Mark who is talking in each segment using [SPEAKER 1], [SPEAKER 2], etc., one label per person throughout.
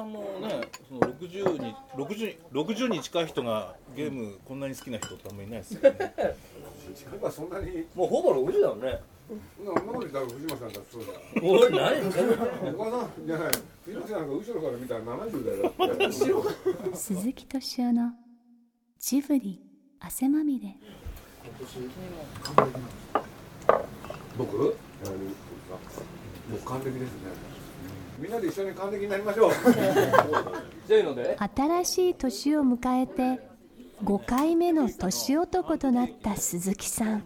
[SPEAKER 1] さんのねその60に 60, 60に近い人がゲームこんなに好きな人ってあんまりいないですよね。
[SPEAKER 2] 今そんなに
[SPEAKER 3] もうほぼ60だもんね。
[SPEAKER 2] なこと言ったら藤間さんだってそうだ
[SPEAKER 3] おい何？
[SPEAKER 2] お母さんじゃない。藤間さんなんか後ろから見たら70だよ。だって
[SPEAKER 4] 鈴木敏夫のジブリ汗まみれ。
[SPEAKER 2] 僕？僕？還暦ですねみんなで一緒に還暦になりましょう。
[SPEAKER 4] 新しい年を迎えて5回目の年男となった鈴木さん。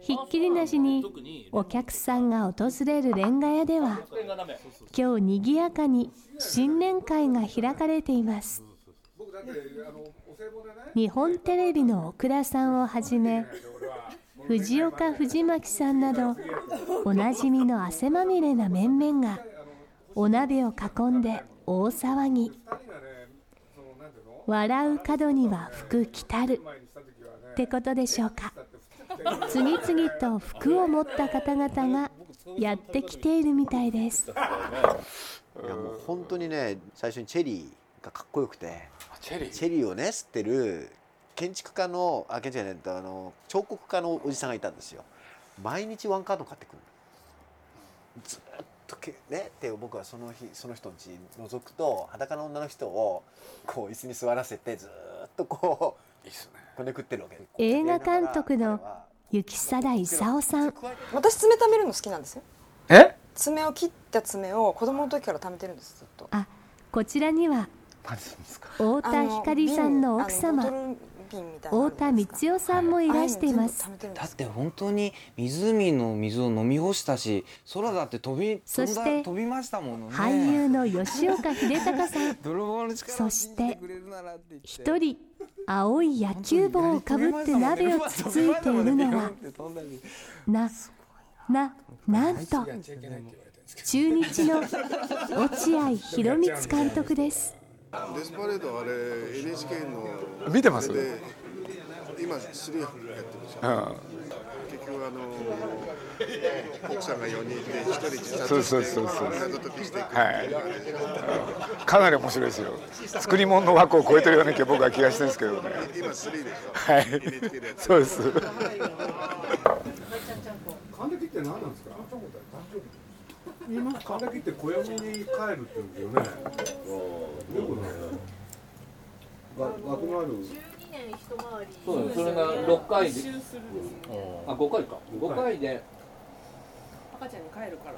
[SPEAKER 4] ひっきりなしにお客さんが訪れるレンガ屋では今日にぎやかに新年会が開かれています。日本テレビの奥田さんをはじめ藤岡藤巻さんなどおなじみの汗まみれな面々がお鍋を囲んで大騒ぎ。笑う角には福来たる。ってことでしょうか。次々と服を持った方々がやってきているみたいです。
[SPEAKER 5] いやもう本当にね最初にチェリーがかっこよくて
[SPEAKER 6] チェリー？
[SPEAKER 5] チェリーをね吸ってる建築家のあ建築家じゃないあの彫刻家のおじさんがいたんですよ。毎日ワンカート買ってくるの。ずっとけねで僕はその日その人の家覗くと裸の女の人をこう椅子に座らせてずっとこう
[SPEAKER 6] いいっすね。
[SPEAKER 5] こねくってるわけ。
[SPEAKER 4] 映画監督の雪貞勲さん。
[SPEAKER 7] 私爪貯めるの好きなんですよ。
[SPEAKER 6] え？
[SPEAKER 7] 爪を切った爪を子供の時から貯めてるんですずっと。
[SPEAKER 4] あこちらには太田光さんの奥様太田光代さんもいらしています。
[SPEAKER 7] ああい
[SPEAKER 8] だって本当に湖の水を飲み干したし空だって飛び飛んだ
[SPEAKER 4] そして
[SPEAKER 8] 飛びましたものね。
[SPEAKER 4] 俳優の吉岡秀隆さん。そして一人青い野球帽をかぶって鍋をつついているのは なななんと中日の落合博満監督です
[SPEAKER 9] デスパレードあれ NHK の
[SPEAKER 6] 見てます？
[SPEAKER 9] あれで今3やってるでしょ
[SPEAKER 6] うん。
[SPEAKER 9] 結局あの奥さんが4人いて1人自殺
[SPEAKER 6] そう
[SPEAKER 9] して
[SPEAKER 6] そうそうそう。
[SPEAKER 9] 謎解きしていく
[SPEAKER 6] はい。かなり面白いですよ。作り物の枠を超えてるような気が僕は気がしてるんですけどね。
[SPEAKER 9] 今3でしょ。
[SPEAKER 6] はい。そうです。
[SPEAKER 2] 還暦って何なんですか？還暦って暦に帰るって言うんですよね。どういうことなんだ。ろうわ枠のある
[SPEAKER 3] そうだよそれが6回であ5回か5回で
[SPEAKER 10] 赤ちゃんに帰るから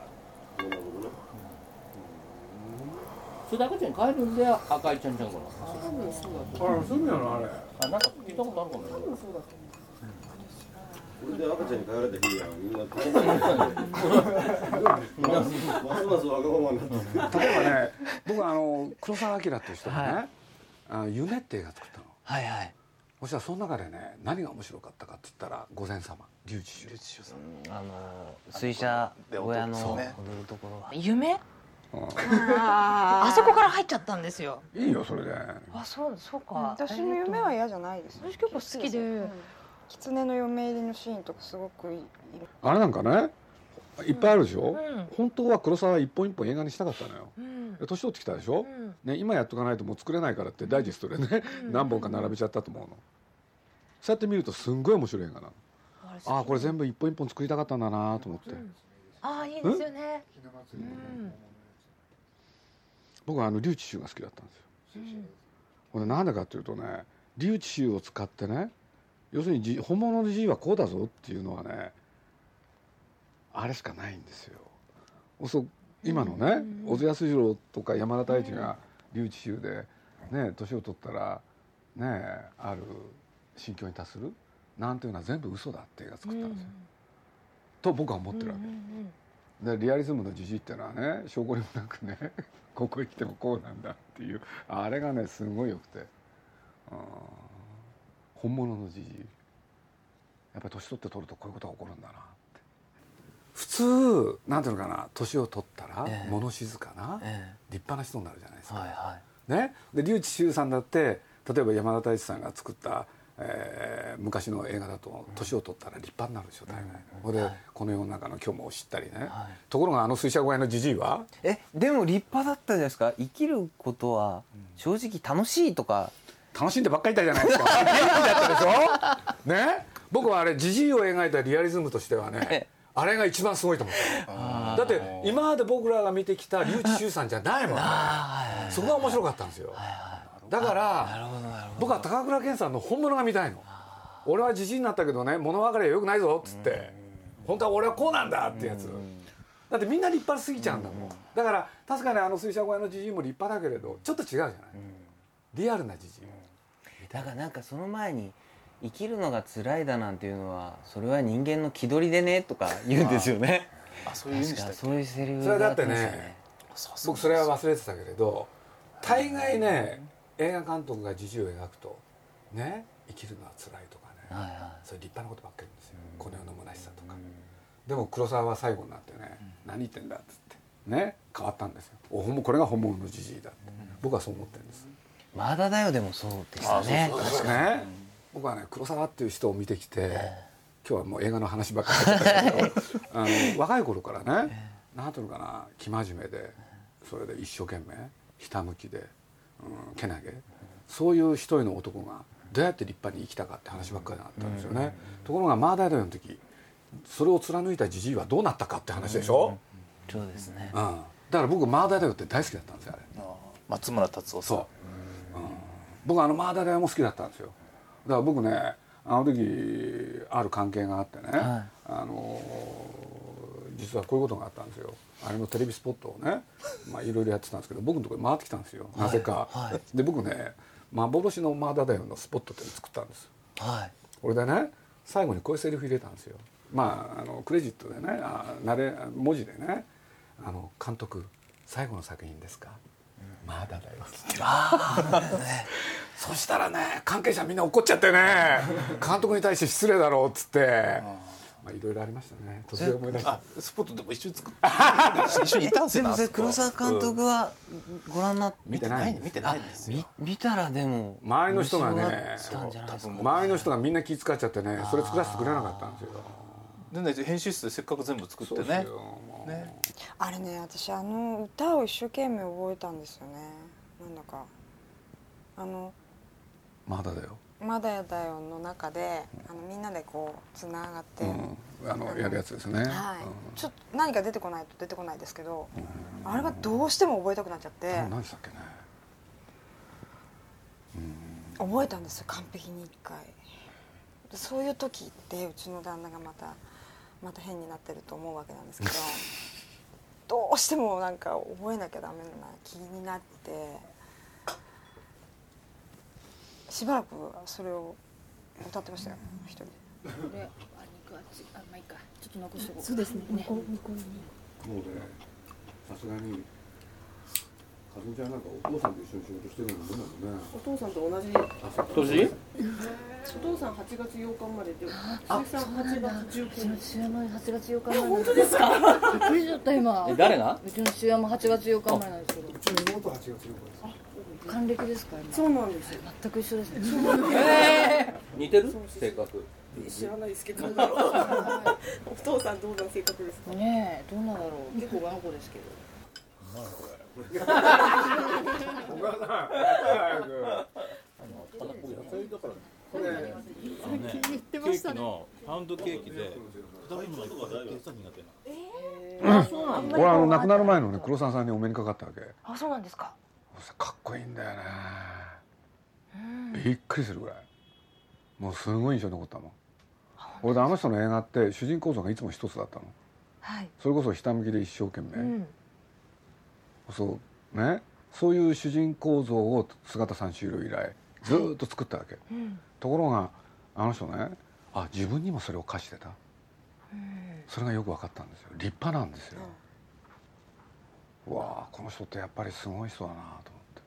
[SPEAKER 3] それで赤ちゃんに帰るんで赤いちゃんちゃんかな
[SPEAKER 2] あらそうやろあれ
[SPEAKER 3] あなんか聞いたことあるかもね
[SPEAKER 10] 多分そうだと
[SPEAKER 11] これで赤ちゃんに帰られた日やんみんなますますわがままになって
[SPEAKER 6] 例えばね僕はあの黒澤明っていう人がね「あの夢」って映画作ったの
[SPEAKER 8] はいはい。
[SPEAKER 6] そしたらその中でね何が面白かったかって言ったら「御前様」龍智秀
[SPEAKER 8] あの水車小屋の踊るところは
[SPEAKER 12] 夢
[SPEAKER 6] うん
[SPEAKER 12] あ
[SPEAKER 7] あ
[SPEAKER 12] そこから入っちゃったんですよ。
[SPEAKER 6] いいよそれで
[SPEAKER 12] あそうそうか。
[SPEAKER 7] 私も夢は嫌じゃないです
[SPEAKER 12] 私結構好きで
[SPEAKER 7] 狐の嫁入りのシーンとかすごくいい。
[SPEAKER 6] あれなんかねいっぱいあるでしょ、
[SPEAKER 12] うん。
[SPEAKER 6] 本当は黒沢一本一本映画にしたかったのよ。
[SPEAKER 12] うん。
[SPEAKER 6] で年取ってきたでしょ、
[SPEAKER 12] うん。
[SPEAKER 6] ね、今やっとかないともう作れないからってダイジェストでね、
[SPEAKER 12] うん。
[SPEAKER 6] 何本か並べちゃったと思うの。そうやって見るとすんごい面白い映画なの。ああこれ全部一本一本作りたかったんだなと思って、
[SPEAKER 12] ああいいですよね。うん？
[SPEAKER 6] 僕はあの龍智秀が好きだったんですよ。これなんでかっていうとね龍智秀を使ってね要するにじ本物の G はこうだぞっていうのはねあれしかないんですよ。そう今のね小津安二郎とか山田太一が龍智秀でね年を取ったらねある心境に達するなんていうのは全部嘘だって映画作ったんですよ、と僕は思ってるわけ、でリアリズムのじじいっていうのはね証拠にもなくね ここ行ってもこうなんだっていうあれがねすごいよくて、うん、本物のじじい。やっぱり年取って取るとこういうことが起こるんだなって。普通なんていうのかな年を取ったら
[SPEAKER 8] ええ。
[SPEAKER 6] 物静かな、
[SPEAKER 8] え
[SPEAKER 6] 立派な人になるじゃないですか。
[SPEAKER 8] はいはい。
[SPEAKER 6] ね、で笠智秀さんだって例えば山田太一さんが作った、えー昔の映画だと年を取ったら立派になるでしょ大概、ほん。で、この世の中の虚無を知ったりね、ところがあの水車小屋のじじいは？
[SPEAKER 8] えでも立派だったじゃないですか。生きることは正直楽しいとか
[SPEAKER 6] 楽しんでばっかりいたじゃないですか。リアルだったでしょ？ね？僕はあれじじいを描いたリアリズムとしてはねあれが一番すごいと思っただって今まで僕らが見てきた笠智秀さんじゃないもんそこが面白かったんですよ。だから僕は高倉健さんの本物が見たいの。俺はじじいになったけどね物分かりはよくないぞっつって。本当は俺はこうなんだってやつ。だってみんな立派すぎちゃうんだもん。だから確かにあの水車小屋のじじいも立派だけれどちょっと違うじゃないリアルなじじい。
[SPEAKER 8] だからなんかその前に生きるのが辛いだなんていうのはそれは人間の気取りでねとか言うんですよね。
[SPEAKER 1] あ。そういう
[SPEAKER 8] 確かそういうセリフ
[SPEAKER 6] それだってね僕それは忘れてたけれど大概ね映画監督がじじいを描くとね生きるのは辛いとかね、そういう立派なことばっかり言うんですよ、この世の虚しさとか、でも黒沢は最後になってね、何言ってんだっつって。ね変わったんですよ。おこれが本物のじじいだって、僕はそう思ってるんです
[SPEAKER 8] まだだよでもそうでしたね。
[SPEAKER 6] 確かね。僕はね黒沢っていう人を見てきて、今日はもう映画の話ばっかりだったけど あの若い頃からね何ていうのかな生真面目でそれで一生懸命ひたむきで、うん、けなげそういう一人の男がどうやって立派に生きたかって話ばっかりだったんですよね、ところがマーダイオの時それを貫いたじじいはどうなったかって話でしょ、
[SPEAKER 8] そうですね。
[SPEAKER 6] うん、だから僕マーダイオって大好きだったんですよあれ。
[SPEAKER 1] 松村達夫さん。
[SPEAKER 6] そう、うん、僕あのマーダーダイオも好きだったんですよ。だから僕ねあの時ある関係があってね、
[SPEAKER 8] はい。
[SPEAKER 6] あの実はこういうことがあったんですよ。あれのテレビスポットをね まあいろいろやってたんですけど僕のところに回ってきたんですよ、なぜか、
[SPEAKER 8] はい。
[SPEAKER 6] で僕ね幻のマーダーダイオのスポットっていうのを作ったんです。
[SPEAKER 8] はい。
[SPEAKER 6] これでね最後にこういうセリフ入れたんですよ。まああのクレジットでねあなれ文字でねあの「監督最後の作品ですか?」まだだよ」つってそしたらね関係者みんな怒っちゃってね。監督に対して失礼だろうっつって。まあいろいろありましたね。突然思い出した。
[SPEAKER 1] あスポットでも一緒に作っ 一緒にいたんですよ
[SPEAKER 8] 黒沢監督はご覧になって？
[SPEAKER 6] 見てない。んです
[SPEAKER 1] 見てないんですよ。
[SPEAKER 8] 見見たらでも
[SPEAKER 6] 周りの人がね周りの人がみんな気遣っちゃってねそれ作らせてくれなかったんですよ。
[SPEAKER 1] でね編集室でせっかく全部作ってねね。
[SPEAKER 7] あれね私あの歌を一生懸命覚えたんですよね。なんだか。あの
[SPEAKER 6] まだだよ「
[SPEAKER 7] まだやだよ」の中であのみんなでこうつながって、
[SPEAKER 6] うん。あのやるやつですね。
[SPEAKER 7] はい、ちょっと何か出てこないと出てこないですけど、あれがどうしても覚えたくなっちゃって。
[SPEAKER 6] うん何でしたっけね。
[SPEAKER 7] 覚えたんですよ完璧に一回。でそういう時ってうちの旦那がまたまた変になってると思うわけなんですけど どうしてもなんか覚えなきゃダメな気になってしばらくそれを歌ってましたよ一人で。
[SPEAKER 13] であ肉あっちあまあいいか。ちょっと残しとこう。
[SPEAKER 12] そうですね。
[SPEAKER 13] ね。
[SPEAKER 12] 向こう向こうに
[SPEAKER 2] もうね。さすがにかずみちゃんなんかお父さんと一緒に仕事してるのもんだもんね。
[SPEAKER 10] お父さんと同じ。
[SPEAKER 1] 年
[SPEAKER 10] お父さん8月8日生まれで
[SPEAKER 13] あ
[SPEAKER 10] 鈴木さん8月19
[SPEAKER 13] うちの父親も8月8日
[SPEAKER 10] え本当ですか？
[SPEAKER 13] びっくりしちゃった今。
[SPEAKER 8] え誰が
[SPEAKER 13] うちの父親も8月8日生まれなんですけど。
[SPEAKER 9] うちの妹は8月8日です。
[SPEAKER 13] 還暦ですか今。
[SPEAKER 10] そうなんですよ。
[SPEAKER 13] 全く一緒ですね。
[SPEAKER 8] 似てる？性格。
[SPEAKER 10] 知らないですけど。どうだろうお父さんどんな性格ですか？
[SPEAKER 13] ねえどうなんだろう。結構頑固ですけど
[SPEAKER 6] 小川さん。早く
[SPEAKER 1] 言ってましたねケーキのパウンドケーキで誰もが苦手な
[SPEAKER 12] あそうなんだ
[SPEAKER 6] 俺あの亡くなる前のね黒沢さんにお目にかかったわけ。
[SPEAKER 12] あそうなんですか。
[SPEAKER 6] かっこいいんだよねびっくりするぐらい。もうすごい印象に残ったもん。俺であの人の映画って主人公像がいつも一つだったの。
[SPEAKER 12] はい。
[SPEAKER 6] それこそひたむきで一生懸命、
[SPEAKER 12] うん
[SPEAKER 6] そうね。そういう主人公像を姿三種類以来ずーっと作ったわけ、
[SPEAKER 12] うん。
[SPEAKER 6] ところがあの人ねあ自分にもそれを課してた。それがよく分かったんですよ。立派なんですよ、うわあこの人ってやっぱりすごい人だなと思って。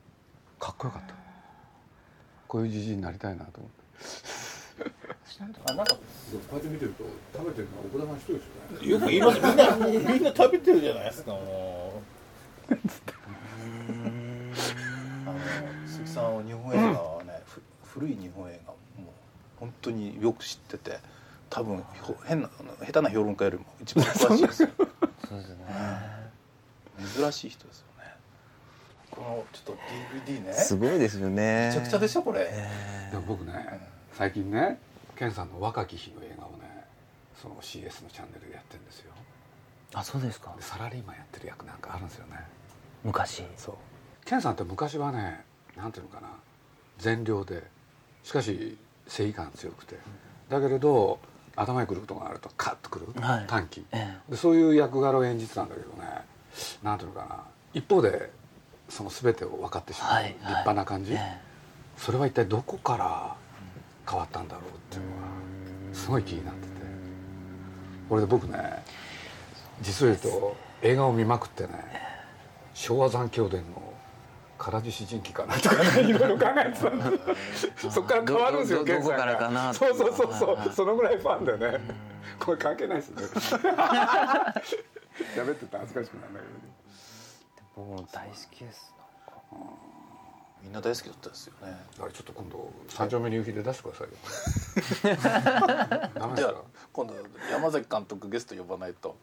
[SPEAKER 6] かっこよかった。こういうじじいになりたいなと思って。
[SPEAKER 1] あなんか
[SPEAKER 2] こうやって見てると食べてるのは奥田さん一人ですよね
[SPEAKER 1] よく言います。みんなみんな食べてるじゃないですかもうあの鈴木さんは日本映画はねふ古い日本映画もう本当によく知ってて多分変な下手な評論家よりも一番詳しいですよ。
[SPEAKER 8] そうですね
[SPEAKER 1] 珍しい人ですよね。このちょっと DVD ね。
[SPEAKER 8] すごいですよね。
[SPEAKER 1] めちゃくちゃでしょこれ、
[SPEAKER 6] でも僕ね最近ね健さんの若き日の映画をねその CS のチャンネルでやってるんですよ。
[SPEAKER 8] あそうですか。
[SPEAKER 6] でサラリーマンやってる役なんかあるんですよね
[SPEAKER 8] 昔。
[SPEAKER 6] そう。健さんって昔はねなんていうのかな。善良でしかし正義感強くて。だけれど頭にくることがあるとカッとくる、
[SPEAKER 8] はい。
[SPEAKER 6] 短期。
[SPEAKER 8] え
[SPEAKER 6] でそういう役柄を演じてたんだけどね。なんていうのかな。一方でその全てを分かってしまう、
[SPEAKER 8] はい。はい。
[SPEAKER 6] 立派な感じ、
[SPEAKER 8] え。
[SPEAKER 6] それは一体どこから変わったんだろうっていうのがすごい気になってて。これで僕ね実を言うと映画を見まくってね昭和残響伝の唐獅子人気かなとかね いろいろ考えてたんです。そっから変わるんですよ
[SPEAKER 8] どどど
[SPEAKER 6] 健さんが
[SPEAKER 8] どこからかな
[SPEAKER 6] そうそうそうそう、そのぐらいファンでね。これ関係ないで。すね喋ってたら恥ずかしくなるんだけど
[SPEAKER 8] 僕も大好きです。
[SPEAKER 1] みんな大好きだったですよね。
[SPEAKER 6] あれちょっと今度三丁目に夕日で出してくださいよ。ダメでか？
[SPEAKER 1] ですは今度山崎監督ゲスト呼ばないと。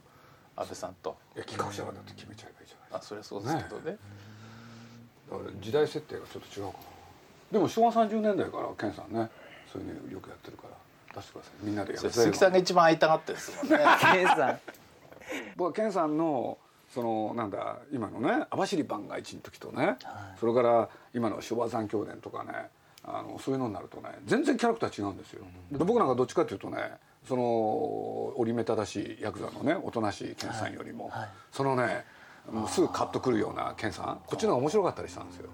[SPEAKER 1] 安倍さんと。
[SPEAKER 6] いや企画者がだって決めちゃえばいいじゃない
[SPEAKER 1] あそれはそうですけどね。
[SPEAKER 6] だから時代設定がちょっと違うかな。でも昭和30年代から健さんねそういうのよくやってるから出してください。みんなでやる。
[SPEAKER 1] 鈴木さんが一番会いたがってですもんね。
[SPEAKER 8] 健さん。
[SPEAKER 6] 僕は健さんのそのなんだ今のね網走番外地の時とね、それから今の昭和残響伝とかねあのそういうのになるとね全然キャラクター違うんですよ、で僕なんかどっちかっていうとねその折り目正しいヤクザのねおとなしい健さんよりも、そのねもうすぐカッとくるような健さん。こっちの方が面白かったりしたんですよ。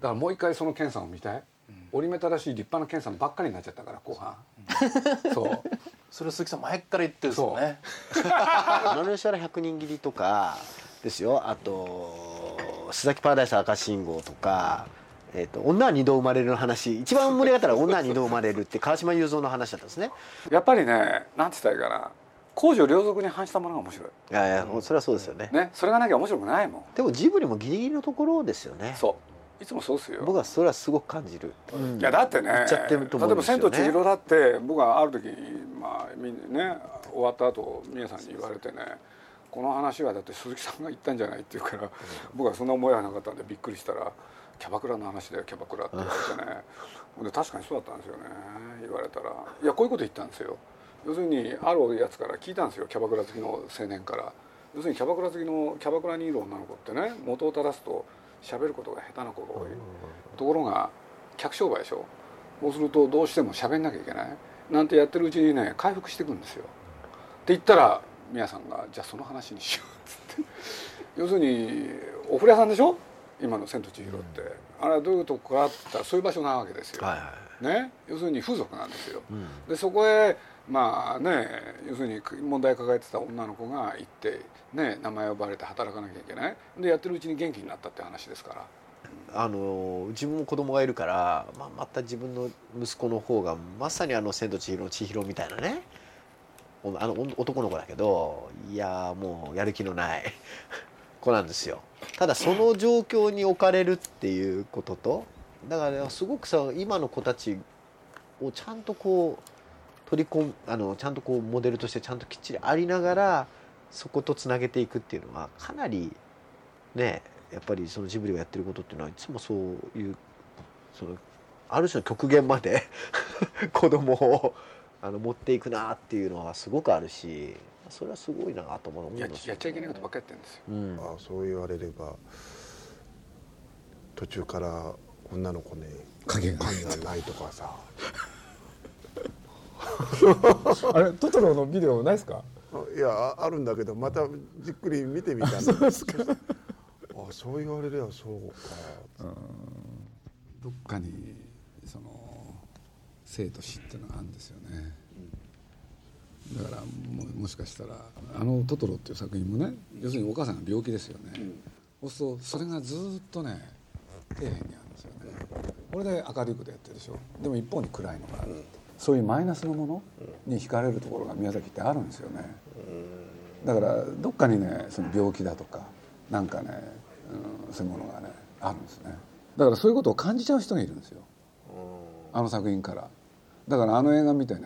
[SPEAKER 6] だからもう一回その健さんを見たい。折り目正しい立派な健さんばっかりになっちゃったから後半。そう。
[SPEAKER 1] それ鈴木さん前から言ってるんですよね。
[SPEAKER 5] 野々吉原百人斬りとかですよ。あと須崎パラダイス赤信号とか、えー、と女は二度生まれるの話。一番盛り上がったら女は二度生まれるって川島雄三の話だったんですね。
[SPEAKER 6] やっぱりねなんて言ったらいいかな公序良俗に反したものが面白い。
[SPEAKER 5] いやいやそれはそうですよね。
[SPEAKER 6] ねそれがなきゃ面白くないもん。
[SPEAKER 5] でもジブリもギリギリのところですよね。
[SPEAKER 6] そう。いつもそうですよ。
[SPEAKER 5] 僕はそれはすごく感じる、うん。
[SPEAKER 6] いやだってね
[SPEAKER 5] 言っちゃってると思
[SPEAKER 6] 例えば「
[SPEAKER 5] うんですよね。
[SPEAKER 6] 千と千尋」だって僕はある時まあみんなね終わった後宮さんに言われてねこの話はだって鈴木さんが言ったんじゃないって言うから、僕はそんな思いはなかったんでびっくりしたら「キャバクラの話だよキャバクラ」って言われてね。で確かにそうだったんですよね。言われたら。いやこういうこと言ったんですよ要するにあるやつから聞いたんですよキャバクラ好きの青年から。要するにキャバクラ好きのキャバクラにいる女の子ってね元を正すと喋ることが下手な子が多い。ところが客商売でしょ。そうするとどうしても喋んなきゃいけない。なんてやってるうちにね回復していくんですよ。って言ったら宮さんが「じゃあその話にしよう」っつって。要するにお風呂屋さんでしょ？今の「千と千尋」って、あれはどういうとこかって言ったらそういう場所なわけですよ、ね、要するに風俗なんですよ、でそこへまあね要するに問題抱えてた女の子が行って、ね、名前呼ばれて働かなきゃいけない。でやってるうちに元気になったって話ですから。
[SPEAKER 5] あの自分も子供がいるから、まあ、また自分の息子の方がまさにあの「千と千尋の千尋」みたいなね。あの男の子だけどいやもうやる気のない 子なんですよ。ただその状況に置かれるっていうこととだからすごくさ今の子たちをちゃんとこう取り込むあのちゃんとこうモデルとしてちゃんときっちりありながらそことつなげていくっていうのはかなりねやっぱりそのジブリがやってることっていうのはいつもそういうそのある種の極限まで 子供をあの持っていくなっていうのはすごくあるしそれはすごいなと思うん
[SPEAKER 6] や
[SPEAKER 5] です
[SPEAKER 6] やっちゃいけないことばっかりやってるんですよ。
[SPEAKER 5] うん。
[SPEAKER 9] あそう言われれば途中から女の子に
[SPEAKER 14] 影が。
[SPEAKER 9] 影がないとかさ
[SPEAKER 14] あれトトロのビデオないですか？
[SPEAKER 9] いやああるんだけどまたじっくり見てみたんだ。
[SPEAKER 14] そうですか。
[SPEAKER 9] あそう言われりゃそうか。
[SPEAKER 6] どっかにその生と死っていうのがあるんですよね、だからももしかしたらあの「トトロ」っていう作品もね要するにお母さんが病気ですよね、そうするとそれがずっとね底辺にあるんですよね。これで明るいことやってるでしょ。でも一方に暗いのがある、そういうマイナスのものに惹かれるところが宮崎ってあるんですよね、だからどっかにねその病気だとかなんかね、うん、そういうものがねあるんですね。だからそういうことを感じちゃう人がいるんですよ。あの作品から。だからあの映画見てね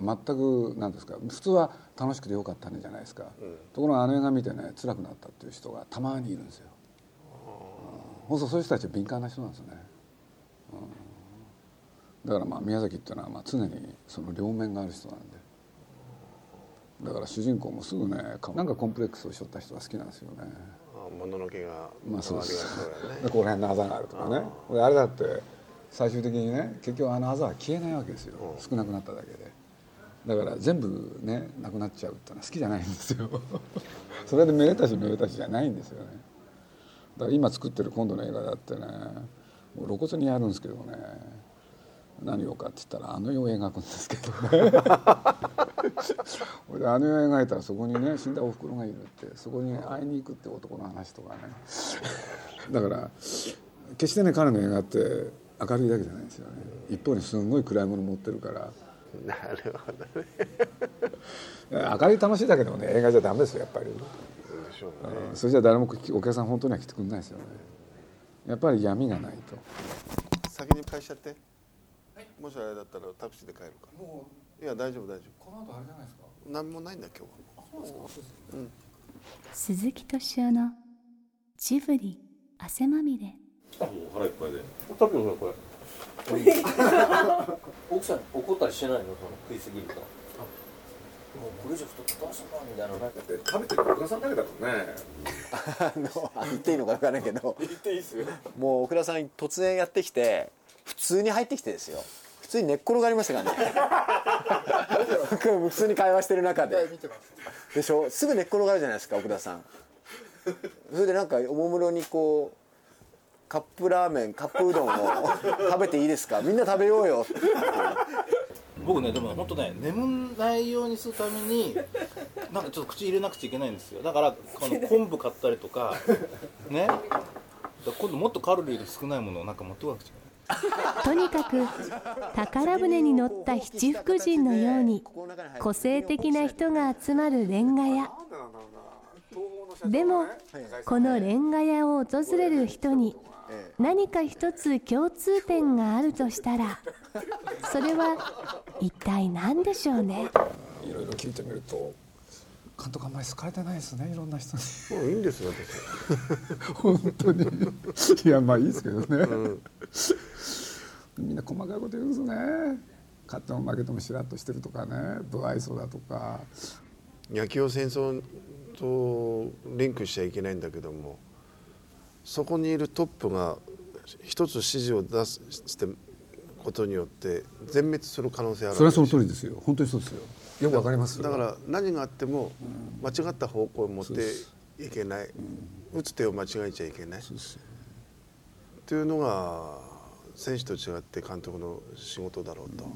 [SPEAKER 6] 全く何ですか普通は楽しくてよかったねじゃないですか、ところがあの映画見てね辛くなったっていう人がたまにいるんですよ、うん、そうそういう人たちは敏感な人なんですよね、だからまあ宮崎っていうのはまあ常にその両面がある人なんで。だから主人公もすぐねなんかコンプレックスをしょった人が好きなんですよね。
[SPEAKER 9] もののけが
[SPEAKER 6] まあそうです。ここら辺のあざがあるとかね。であれだって最終的にね結局あのあざは消えないわけですよ。少なくなっただけで。だから全部ねなくなっちゃうってのは好きじゃないんですよ。それでめでたしめでたしじゃないんですよね。だから今作ってる今度の映画だってねもう露骨にやるんですけどね何をかって言ったらあの世を描くんですけど。ね 俺あの世を描いたらそこにね死んだおふくろがいるってそこに会いに行くって男の話とかね。だから決してね彼の映画って明るいだけじゃないですよね。一方にすごい暗いもの持ってるから。
[SPEAKER 9] なるほど
[SPEAKER 6] ね。明るい楽しいだけでもね映画じゃダメですよやっぱり、
[SPEAKER 9] でしょうね。
[SPEAKER 6] うん。それじゃ誰もお客さん本当には来てくれないですよね。やっぱり闇がないと。
[SPEAKER 9] 先に返しちゃって、もしあれだったらタクシーで帰るか。らいや大丈夫大丈夫。
[SPEAKER 6] この後あれじゃないですか？
[SPEAKER 9] 何もないんだ今日は。うん。
[SPEAKER 4] 鈴木敏夫のジブリ汗まみれ。
[SPEAKER 11] 腹いっぱいで。
[SPEAKER 3] 食べよこれ。奥さん怒ったりしてないの？その食いすぎると。もうこれ以上太ってどうすんのみたいな。なんか
[SPEAKER 2] 食べてる奥田さんだけだもんね。
[SPEAKER 5] あのあ言っていいのか分からないけど。
[SPEAKER 2] 言っていいっすよ。
[SPEAKER 5] もう奥田さん突然やってきて普通に入ってきてですよ。普通に寝っ転がりましたからね。普通に会話してる中で。でしょ？すぐ寝っ転がるじゃないですか奥田さん。それでなんかおもむろにこうカップラーメンカップうどんを食べていいですか？みんな食べようよ。って
[SPEAKER 1] 僕ねでも本当ね眠んないようにするためになんかちょっと口入れなくちゃいけないんですよ。だからこの昆布買ったりとかね。今度もっとカロリーが少ないものをなんか持ってこなくちゃいけない
[SPEAKER 4] とにかく宝船に乗った七福神のように個性的な人が集まるレンガ屋。でもこのレンガ屋を訪れる人に何か一つ共通点があるとしたらそれは一体何でしょうね？
[SPEAKER 6] いろいろ聞いてみると監督あんまり好かれてないですねいろんな人に。
[SPEAKER 9] もういいんですよ
[SPEAKER 6] 本当に。いやまあいいですけどね、みんな細かいこと言うんですね。勝っても負けてもしらっとしてるとかね。不愛想だとか。
[SPEAKER 9] 野球を戦争とリンクしちゃいけないんだけどもそこにいるトップが一つ指示を出すしてことによって全滅する可能性ある
[SPEAKER 6] それはその通りですよ。本当にそうですよよくわかります。よ
[SPEAKER 9] だから何があっても間違った方向を持っていけない、打つ手を間違えちゃいけない。っていうのが選手と違って監督の仕事だろうと。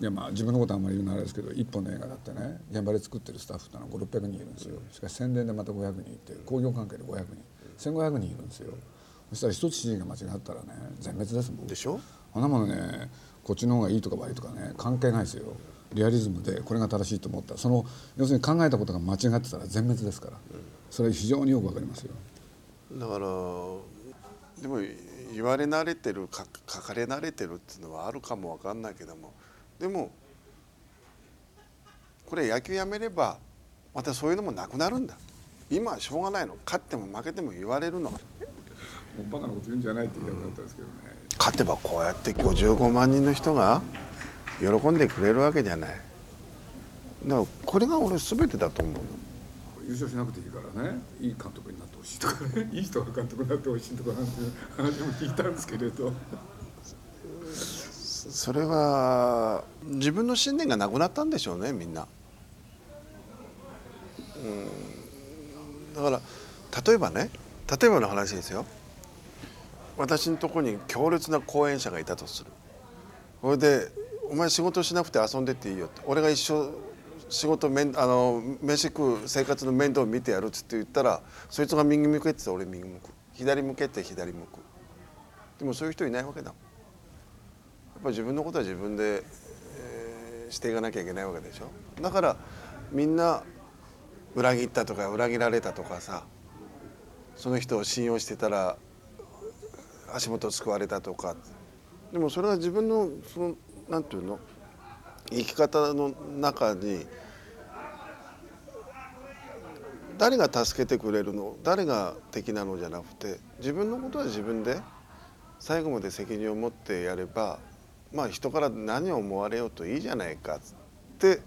[SPEAKER 6] いやまあ自分のことはあんまり言うのはあれですけど一本の映画だってね現場で作ってるスタッフってのは5600人いるんですよ。しかし宣伝でまた500人いて工業関係で500人。1500人いるんですよ。そしたら一つ指示が間違ったらね全滅ですもん。
[SPEAKER 9] でしょ？
[SPEAKER 6] あんなものねこっちの方がいいとか悪いとかね関係ないですよリアリズムでこれが正しいと思った。その要するに考えたことが間違ってたら全滅ですから。それは非常によくわかりますよ。
[SPEAKER 9] だからでも言われ慣れてるか書かれ慣れてるっていうのはあるかもわかんないけども。でもこれ野球やめればまたそういうのもなくなるんだ。今はしょうがないの。勝っても負けても言われるの。
[SPEAKER 6] バカなこと言うんじゃないって言いたかったですけどね。
[SPEAKER 9] 勝てばこうやって55万人の人が喜んでくれるわけじゃない。だからこれが俺全てだと思うの。
[SPEAKER 6] 優勝しなくていいからね。いい監督になってほしいとかね。いい人が監督になってほしいとかなんて話も聞いたんですけれど。
[SPEAKER 9] それは自分の信念がなくなったんでしょうねみんな。うん、だから例えばね例えばの話ですよ。私のところに強烈な講演者がいたとする。それで「お前仕事しなくて遊んでっていいよ」って。俺が一生仕事めんあの飯食う生活の面倒を見てやるっつって言ったらそいつが右向けって俺右向く。左向けって左向く。でもそういう人いないわけだやっぱ自分のことは自分で、えー、していかなきゃいけないわけでしょ。だからみんな裏切ったとか裏切られたとかさその人を信用してたら足元を救われたとか。でもそれは自分のそのなんていうの？生き方の中に誰が助けてくれるの？誰が敵なのじゃなくて自分のことは自分で最後まで責任を持ってやればまあ人から何を思われようといいじゃないかって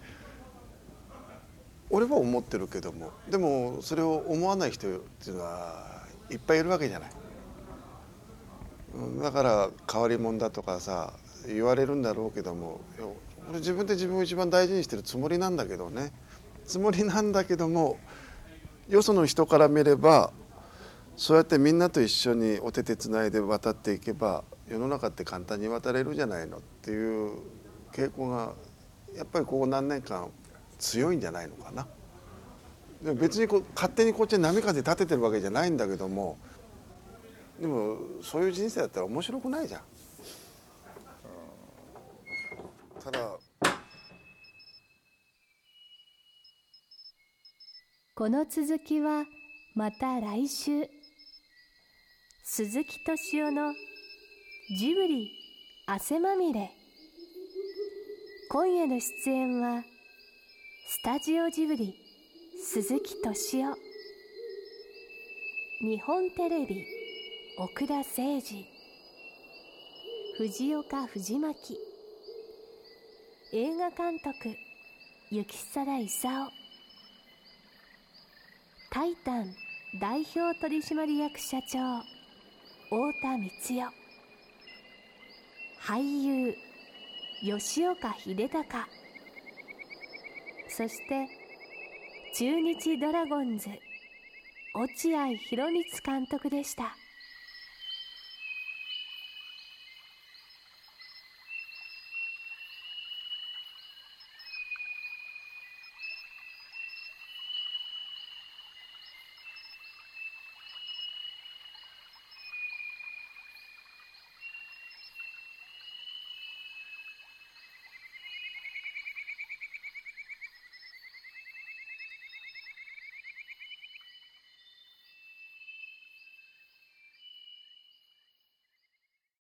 [SPEAKER 9] 俺は思ってるけどもでもそれを思わない人っていうのはいっぱいいるわけじゃない。だから変わり者だとかさ言われるんだろうけども俺自分で自分を一番大事にしてるつもりなんだけどねつもりなんだけどもよその人から見ればそうやってみんなと一緒にお手手つないで渡っていけば世の中って簡単に渡れるじゃないのっていう傾向がやっぱりここ何年間強いんじゃないのかな。でも別にこ勝手にこっちに波風立ててるわけじゃないんだけどもでもそういう人生だったら面白くないじゃん。ただ
[SPEAKER 4] この続きはまた来週。鈴木敏夫のジブリ汗まみれ。今夜の出演はスタジオジブリ鈴木敏夫。日本テレビ奥田誠二。藤岡藤巻。映画監督雪貞勲。タイタン代表取締役社長太田光代。俳優吉岡秀隆。そして中日ドラゴンズ落合博満監督でした。